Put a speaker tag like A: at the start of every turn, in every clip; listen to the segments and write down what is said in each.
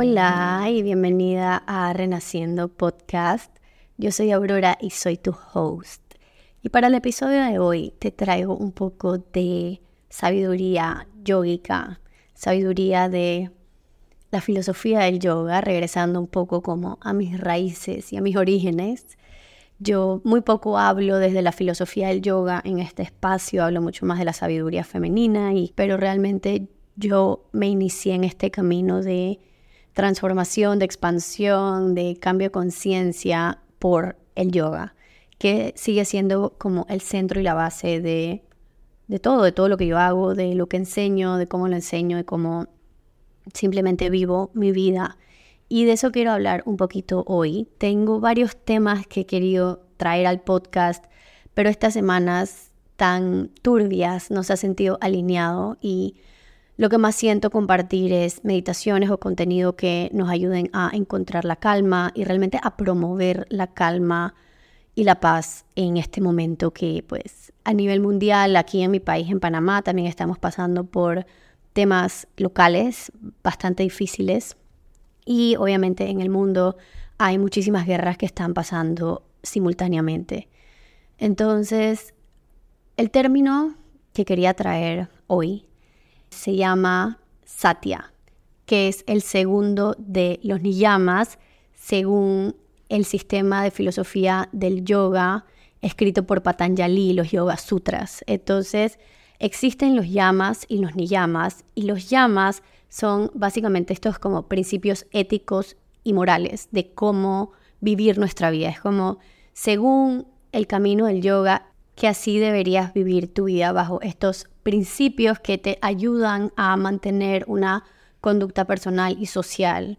A: Hola y bienvenida a Renaciendo Podcast. Yo soy Aurora y soy tu host. Y para el episodio de hoy te traigo un poco de sabiduría yógica, sabiduría de la filosofía del yoga, regresando un poco como a mis raíces y a mis orígenes. Yo muy poco hablo desde la filosofía del yoga en este espacio, hablo mucho más de la sabiduría femenina, y, pero realmente yo me inicié en este camino de transformación, de expansión, de cambio de conciencia por el yoga, que sigue siendo como el centro y la base de, de todo, de todo lo que yo hago, de lo que enseño, de cómo lo enseño, de cómo simplemente vivo mi vida. Y de eso quiero hablar un poquito hoy. Tengo varios temas que he querido traer al podcast, pero estas semanas tan turbias nos ha sentido alineado y lo que más siento compartir es meditaciones o contenido que nos ayuden a encontrar la calma y realmente a promover la calma y la paz en este momento que pues a nivel mundial, aquí en mi país, en Panamá, también estamos pasando por temas locales bastante difíciles y obviamente en el mundo hay muchísimas guerras que están pasando simultáneamente. Entonces, el término que quería traer hoy se llama Satya, que es el segundo de los niyamas según el sistema de filosofía del yoga escrito por Patanjali, los Yoga Sutras. Entonces, existen los yamas y los niyamas, y los yamas son básicamente estos como principios éticos y morales de cómo vivir nuestra vida. Es como, según el camino del yoga, que así deberías vivir tu vida bajo estos principios que te ayudan a mantener una conducta personal y social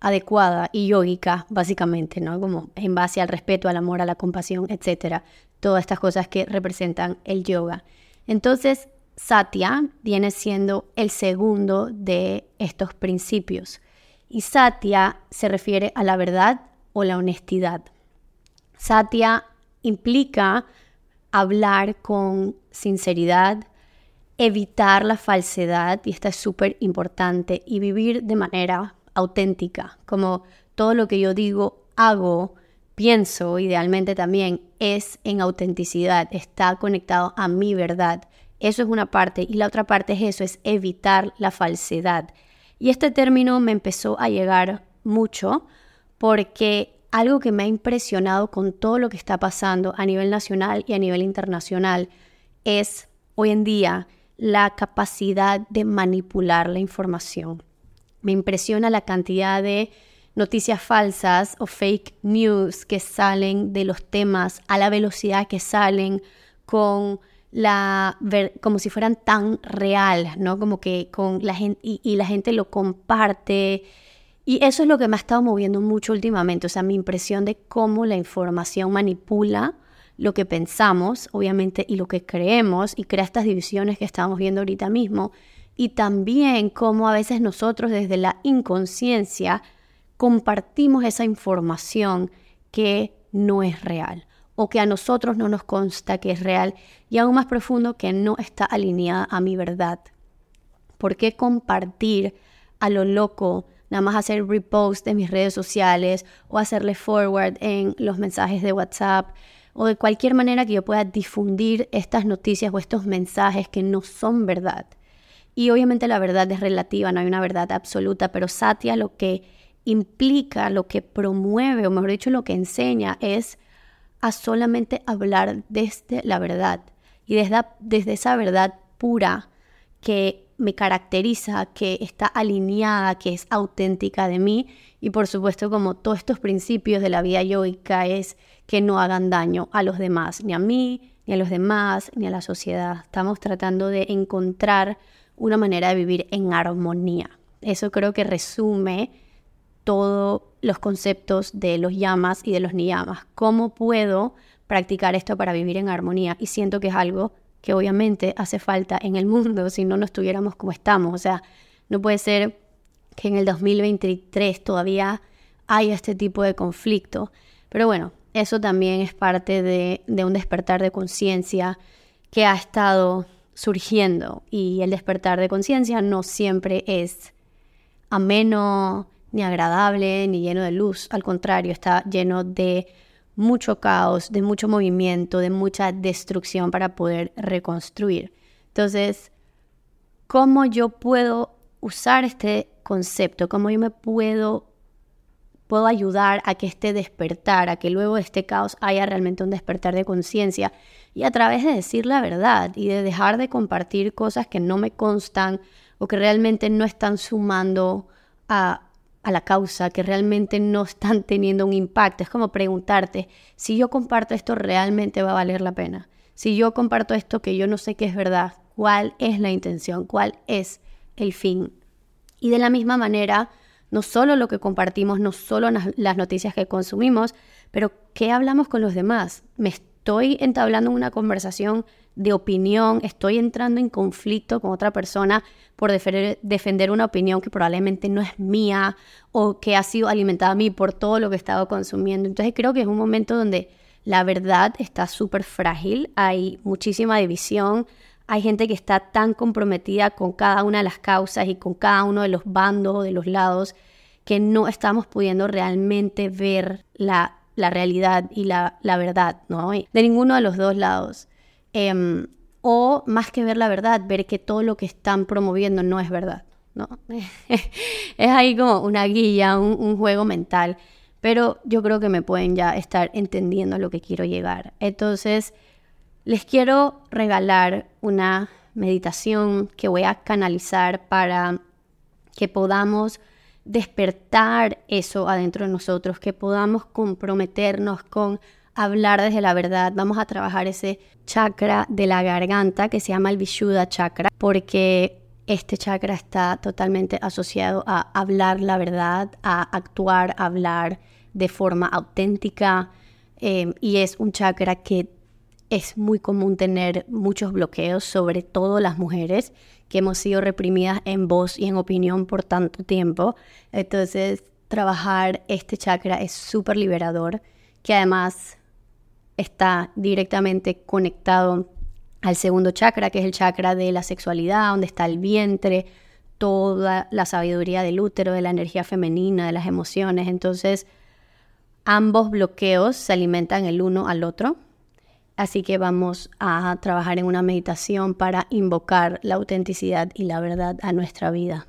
A: adecuada y yógica, básicamente, ¿no? Como en base al respeto, al amor, a la compasión, etcétera. Todas estas cosas que representan el yoga. Entonces, Satya viene siendo el segundo de estos principios. Y Satya se refiere a la verdad o la honestidad. Satya implica hablar con sinceridad, evitar la falsedad, y esta es súper importante, y vivir de manera auténtica, como todo lo que yo digo, hago, pienso, idealmente también, es en autenticidad, está conectado a mi verdad. Eso es una parte, y la otra parte es eso, es evitar la falsedad. Y este término me empezó a llegar mucho porque algo que me ha impresionado con todo lo que está pasando a nivel nacional y a nivel internacional es hoy en día la capacidad de manipular la información. Me impresiona la cantidad de noticias falsas o fake news que salen de los temas a la velocidad que salen con la como si fueran tan real, ¿no? Como que con la gente y la gente lo comparte y eso es lo que me ha estado moviendo mucho últimamente, o sea, mi impresión de cómo la información manipula lo que pensamos, obviamente, y lo que creemos, y crea estas divisiones que estamos viendo ahorita mismo, y también cómo a veces nosotros desde la inconsciencia compartimos esa información que no es real o que a nosotros no nos consta que es real y aún más profundo que no está alineada a mi verdad. ¿Por qué compartir a lo loco nada más hacer repost en mis redes sociales o hacerle forward en los mensajes de WhatsApp o de cualquier manera que yo pueda difundir estas noticias o estos mensajes que no son verdad. Y obviamente la verdad es relativa, no hay una verdad absoluta, pero Satya lo que implica, lo que promueve, o mejor dicho, lo que enseña es a solamente hablar desde la verdad y desde, desde esa verdad pura que me caracteriza, que está alineada, que es auténtica de mí. Y por supuesto, como todos estos principios de la vida yoica, es que no hagan daño a los demás, ni a mí, ni a los demás, ni a la sociedad. Estamos tratando de encontrar una manera de vivir en armonía. Eso creo que resume todos los conceptos de los yamas y de los niyamas. ¿Cómo puedo practicar esto para vivir en armonía? Y siento que es algo que obviamente hace falta en el mundo si no nos estuviéramos como estamos. O sea, no puede ser que en el 2023 todavía haya este tipo de conflicto. Pero bueno, eso también es parte de un despertar de conciencia que ha estado surgiendo y el despertar de conciencia no siempre es ameno ni agradable, ni lleno de luz. Al contrario, está lleno de mucho caos, de mucho movimiento, de mucha destrucción para poder reconstruir. Entonces, ¿cómo yo puedo usar este concepto? ¿Cómo yo me puedo puedo ayudar a que este despertar, a que luego de este caos haya realmente un despertar de conciencia y a través de decir la verdad y de dejar de compartir cosas que no me constan o que realmente no están sumando a, a la causa, que realmente no están teniendo un impacto. Es como preguntarte, si yo comparto esto, ¿realmente va a valer la pena? Si yo comparto esto que yo no sé qué es verdad, ¿cuál es la intención? ¿Cuál es el fin? Y de la misma manera, no solo lo que compartimos, no solo las noticias que consumimos, pero qué hablamos con los demás. Me estoy entablando una conversación de opinión, estoy entrando en conflicto con otra persona por defender, una opinión que probablemente no es mía o que ha sido alimentada a mí por todo lo que he estado consumiendo. Entonces creo que es un momento donde la verdad está súper frágil, hay muchísima división, hay gente que está tan comprometida con cada una de las causas y con cada uno de los bandos o de los lados que no estamos pudiendo realmente ver la, realidad y la, verdad, ¿no? De ninguno de los dos lados. Em, o más que ver la verdad, ver que todo lo que están promoviendo no es verdad, ¿no? es ahí como una guía, un, un juego mental, pero yo creo que me pueden ya estar entendiendo a lo que quiero llegar. Entonces, les quiero regalar una meditación que voy a canalizar para que podamos despertar eso adentro de nosotros, que podamos comprometernos con hablar desde la verdad. Vamos a trabajar ese chakra de la garganta que se llama el Vishuddha chakra, porque este chakra está totalmente asociado a hablar la verdad, a actuar, a hablar de forma auténtica. Eh, y es un chakra que es muy común tener muchos bloqueos, sobre todo las mujeres que hemos sido reprimidas en voz y en opinión por tanto tiempo. Entonces, trabajar este chakra es súper liberador, que además está directamente conectado al segundo chakra, que es el chakra de la sexualidad, donde está el vientre, toda la sabiduría del útero, de la energía femenina, de las emociones. Entonces, ambos bloqueos se alimentan el uno al otro Así que vamos a trabajar en una meditación para invocar la autenticidad y la verdad a nuestra vida.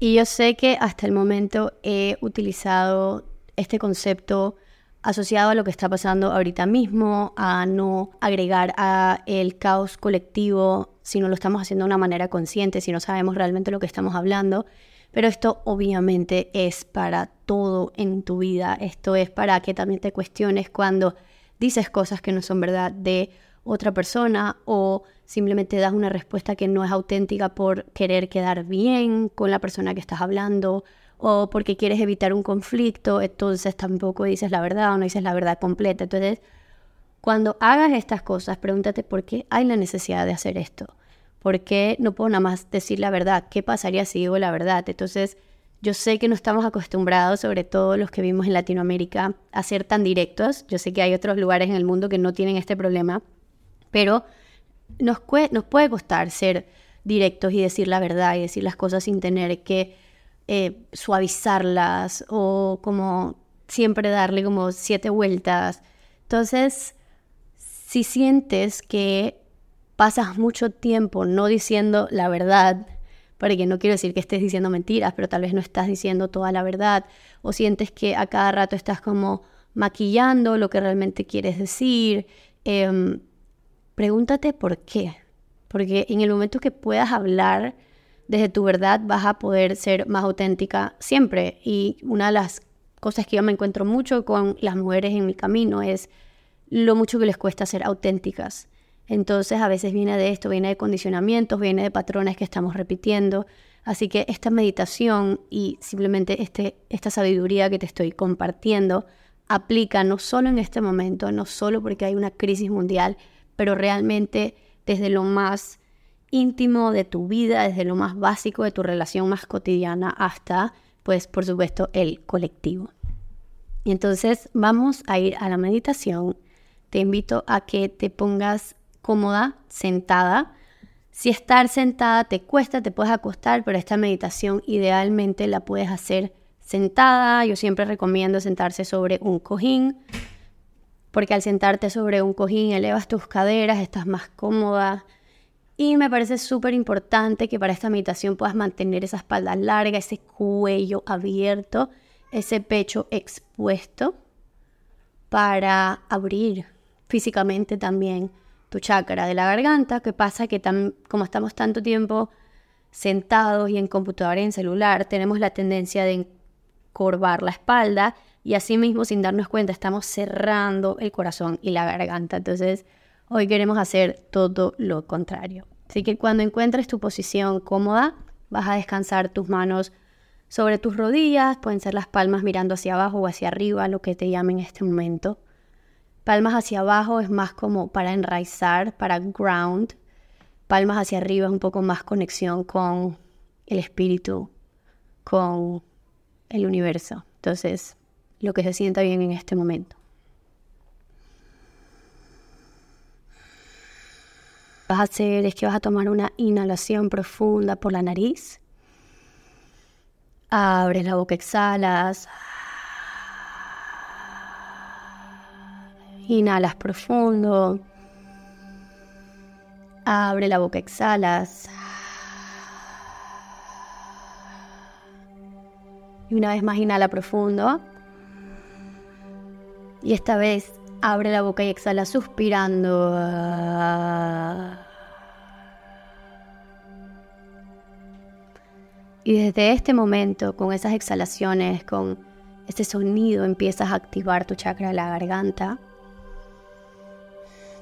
A: Y yo sé que hasta el momento he utilizado este concepto asociado a lo que está pasando ahorita mismo, a no agregar a el caos colectivo si no lo estamos haciendo de una manera consciente, si no sabemos realmente lo que estamos hablando. Pero esto obviamente es para todo en tu vida. Esto es para que también te cuestiones cuando dices cosas que no son verdad de otra persona o simplemente das una respuesta que no es auténtica por querer quedar bien con la persona que estás hablando o porque quieres evitar un conflicto, entonces tampoco dices la verdad o no dices la verdad completa. Entonces, cuando hagas estas cosas, pregúntate por qué hay la necesidad de hacer esto. ¿Por qué no puedo nada más decir la verdad? ¿Qué pasaría si digo la verdad? Entonces, yo sé que no estamos acostumbrados, sobre todo los que vivimos en Latinoamérica, a ser tan directos. Yo sé que hay otros lugares en el mundo que no tienen este problema, pero nos, nos puede costar ser directos y decir la verdad y decir las cosas sin tener que eh, suavizarlas o como siempre darle como siete vueltas. Entonces, si sientes que pasas mucho tiempo no diciendo la verdad, porque no quiero decir que estés diciendo mentiras, pero tal vez no estás diciendo toda la verdad o sientes que a cada rato estás como maquillando lo que realmente quieres decir. Em, pregúntate por qué. Porque en el momento que puedas hablar desde tu verdad vas a poder ser más auténtica siempre. Y una de las cosas que yo me encuentro mucho con las mujeres en mi camino es lo mucho que les cuesta ser auténticas. Entonces a veces viene de esto, viene de condicionamientos, viene de patrones que estamos repitiendo. Así que esta meditación y simplemente este, esta sabiduría que te estoy compartiendo aplica no solo en este momento, no solo porque hay una crisis mundial, pero realmente desde lo más íntimo de tu vida, desde lo más básico de tu relación más cotidiana hasta, pues por supuesto, el colectivo. Y entonces vamos a ir a la meditación. Te invito a que te pongas cómoda, sentada. Si estar sentada te cuesta, te puedes acostar, pero esta meditación idealmente la puedes hacer sentada, yo siempre recomiendo sentarse sobre un cojín, porque al sentarte sobre un cojín elevas tus caderas, estás más cómoda. Y me parece súper importante que para esta meditación puedas mantener esa espalda larga, ese cuello abierto, ese pecho expuesto para abrir físicamente también tu chakra de la garganta. que pasa? Que como estamos tanto tiempo sentados y en computadora y en celular, tenemos la tendencia de corvar la espalda y así mismo sin darnos cuenta estamos cerrando el corazón y la garganta. Entonces hoy queremos hacer todo lo contrario. Así que cuando encuentres tu posición cómoda, vas a descansar tus manos sobre tus rodillas, pueden ser las palmas mirando hacia abajo o hacia arriba, lo que te llame en este momento. Palmas hacia abajo es más como para enraizar, para ground. Palmas hacia arriba es un poco más conexión con el espíritu, con el universo. Entonces, lo que se sienta bien en este momento. Vas a hacer es que vas a tomar una inhalación profunda por la nariz. Abres la boca, exhalas. Inhalas profundo. Abre la boca, exhalas. Y una vez más inhala profundo. Y esta vez abre la boca y exhala suspirando. Y desde este momento, con esas exhalaciones, con este sonido, empiezas a activar tu chakra de la garganta.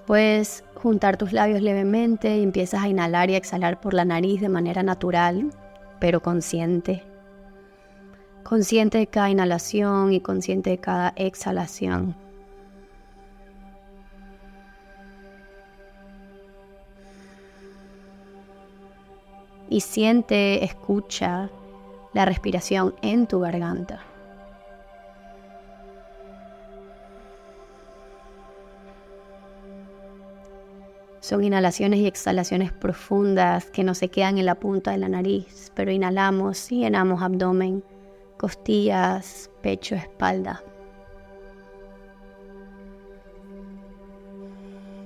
A: Puedes juntar tus labios levemente y empiezas a inhalar y exhalar por la nariz de manera natural, pero consciente consciente de cada inhalación y consciente de cada exhalación. Y siente, escucha la respiración en tu garganta. Son inhalaciones y exhalaciones profundas que no se quedan en la punta de la nariz, pero inhalamos y llenamos abdomen costillas, pecho, espalda.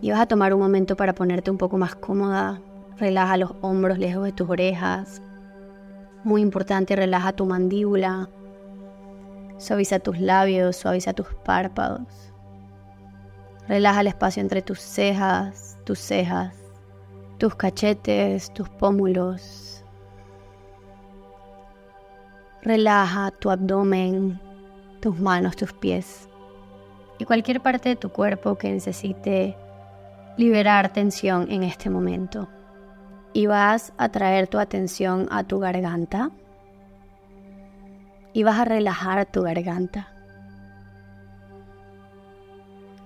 A: Y vas a tomar un momento para ponerte un poco más cómoda. Relaja los hombros lejos de tus orejas. Muy importante, relaja tu mandíbula. Suaviza tus labios, suaviza tus párpados. Relaja el espacio entre tus cejas, tus cejas, tus cachetes, tus pómulos, Relaja tu abdomen, tus manos, tus pies y cualquier parte de tu cuerpo que necesite liberar tensión en este momento. Y vas a traer tu atención a tu garganta y vas a relajar tu garganta.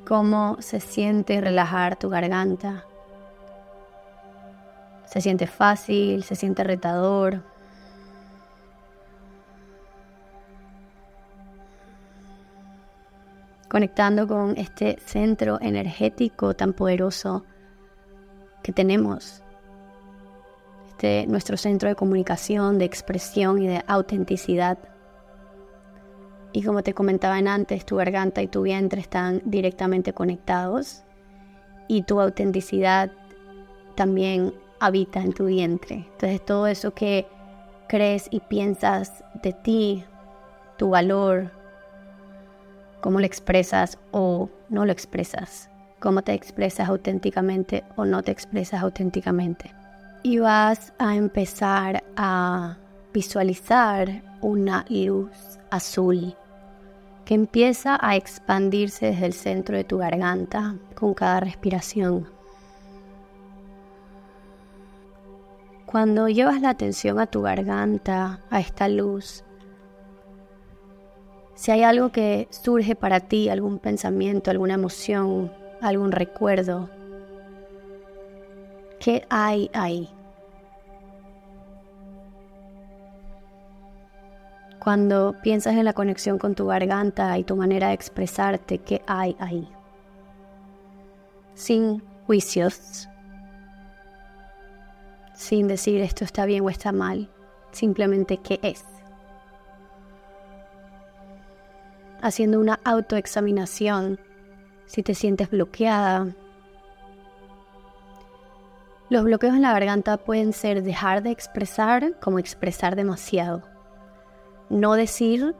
A: ¿Cómo se siente relajar tu garganta? ¿Se siente fácil? ¿Se siente retador? conectando con este centro energético tan poderoso que tenemos. Este, nuestro centro de comunicación, de expresión y de autenticidad. Y como te comentaba antes, tu garganta y tu vientre están directamente conectados y tu autenticidad también habita en tu vientre. Entonces todo eso que crees y piensas de ti, tu valor, cómo lo expresas o no lo expresas, cómo te expresas auténticamente o no te expresas auténticamente. Y vas a empezar a visualizar una luz azul que empieza a expandirse desde el centro de tu garganta con cada respiración. Cuando llevas la atención a tu garganta, a esta luz, si hay algo que surge para ti, algún pensamiento, alguna emoción, algún recuerdo, ¿qué hay ahí? Cuando piensas en la conexión con tu garganta y tu manera de expresarte, ¿qué hay ahí? Sin juicios, sin decir esto está bien o está mal, simplemente qué es. haciendo una autoexaminación si te sientes bloqueada. Los bloqueos en la garganta pueden ser dejar de expresar como expresar demasiado. No decir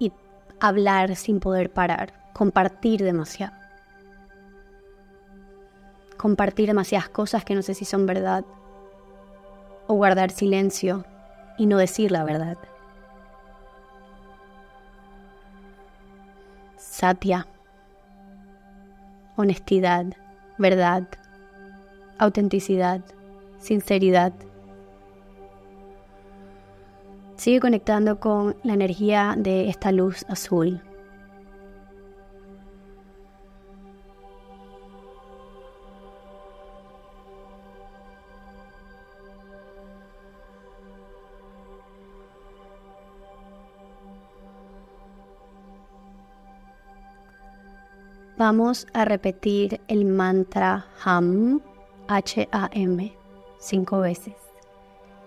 A: y hablar sin poder parar. Compartir demasiado. Compartir demasiadas cosas que no sé si son verdad. O guardar silencio y no decir la verdad. Satya. Honestidad, verdad, autenticidad, sinceridad. Sigue conectando con la energía de esta luz azul. Vamos a repetir el mantra HAM, H-A-M, cinco veces.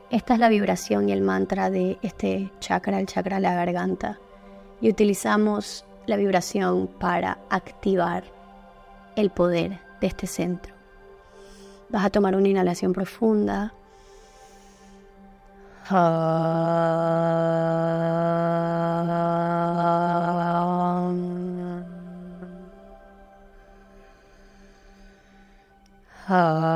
A: Esta es la vibración y el mantra de este chakra, el chakra de la garganta. Y utilizamos la vibración para activar el poder de este centro. Vas a tomar una inhalación profunda. Una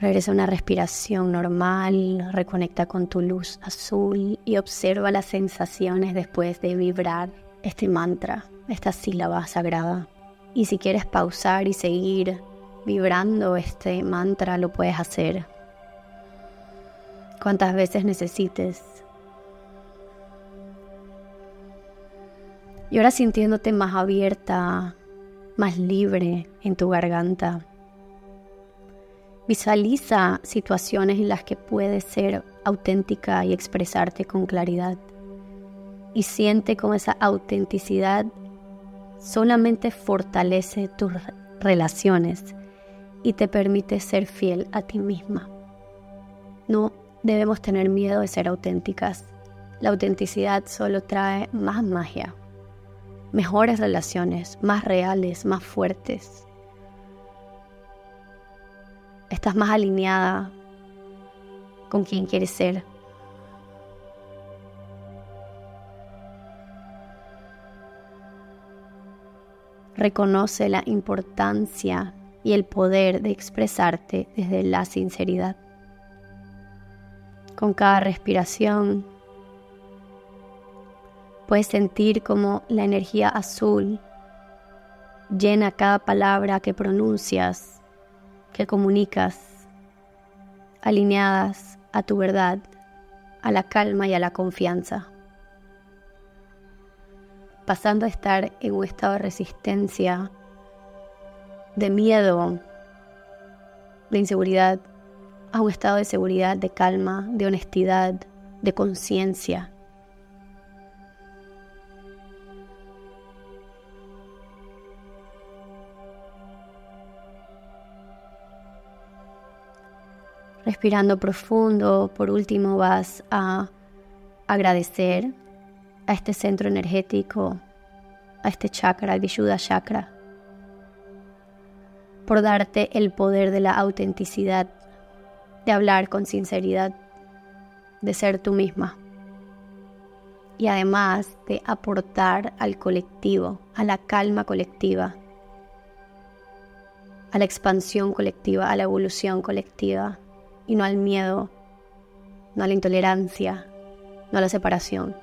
A: Regresa a una respiración normal, reconecta con tu luz azul y observa las sensaciones después de vibrar este mantra, esta sílaba sagrada. Y si quieres pausar y seguir vibrando este mantra, lo puedes hacer cuantas veces necesites. Y ahora sintiéndote más abierta, más libre en tu garganta. Visualiza situaciones en las que puedes ser auténtica y expresarte con claridad. Y siente cómo esa autenticidad solamente fortalece tus relaciones y te permite ser fiel a ti misma. No debemos tener miedo de ser auténticas. La autenticidad solo trae más magia, mejores relaciones, más reales, más fuertes. Estás más alineada con quien quieres ser. Reconoce la importancia y el poder de expresarte desde la sinceridad con cada respiración. Puedes sentir como la energía azul llena cada palabra que pronuncias, que comunicas, alineadas a tu verdad, a la calma y a la confianza. Pasando a estar en un estado de resistencia, de miedo, de inseguridad, a un estado de seguridad, de calma, de honestidad, de conciencia. Respirando profundo, por último vas a agradecer a este centro energético, a este chakra, el Vishuddha chakra, por darte el poder de la autenticidad de hablar con sinceridad, de ser tú misma y además de aportar al colectivo, a la calma colectiva, a la expansión colectiva, a la evolución colectiva y no al miedo no a la intolerancia, no a la separación.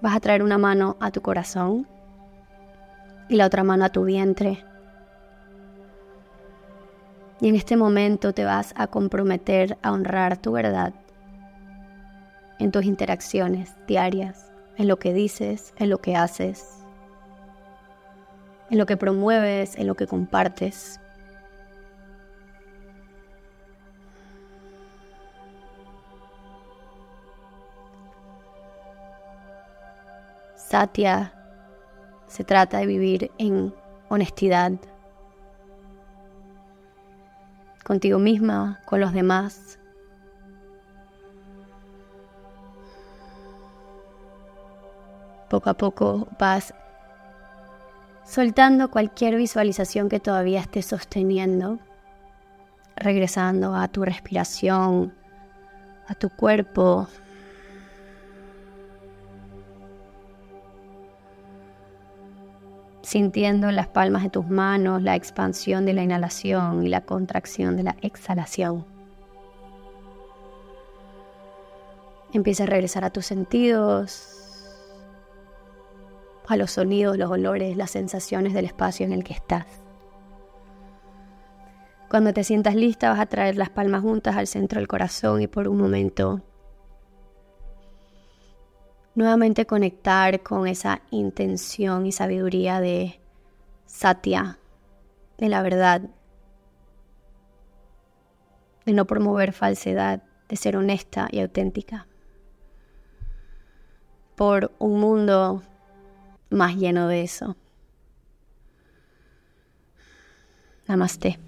A: Vas a traer una mano a tu corazón y la otra mano a tu vientre. Y en este momento te vas a comprometer a honrar tu verdad en tus interacciones diarias, en lo que dices, en lo que haces, en lo que promueves, en lo que compartes. Satya se trata de vivir en honestidad contigo misma, con los demás. Poco a poco vas soltando cualquier visualización que todavía estés sosteniendo, regresando a tu respiración, a tu cuerpo, sintiendo las palmas de tus manos la expansión de la inhalación y la contracción de la exhalación. Empieza a regresar a tus sentidos, a los sonidos, los olores, las sensaciones del espacio en el que estás. Cuando te sientas lista vas a traer las palmas juntas al centro del corazón y por un momento nuevamente conectar con esa intención y sabiduría de Satya, de la verdad, de no promover falsedad, de ser honesta y auténtica, por un mundo más lleno de eso. Namaste.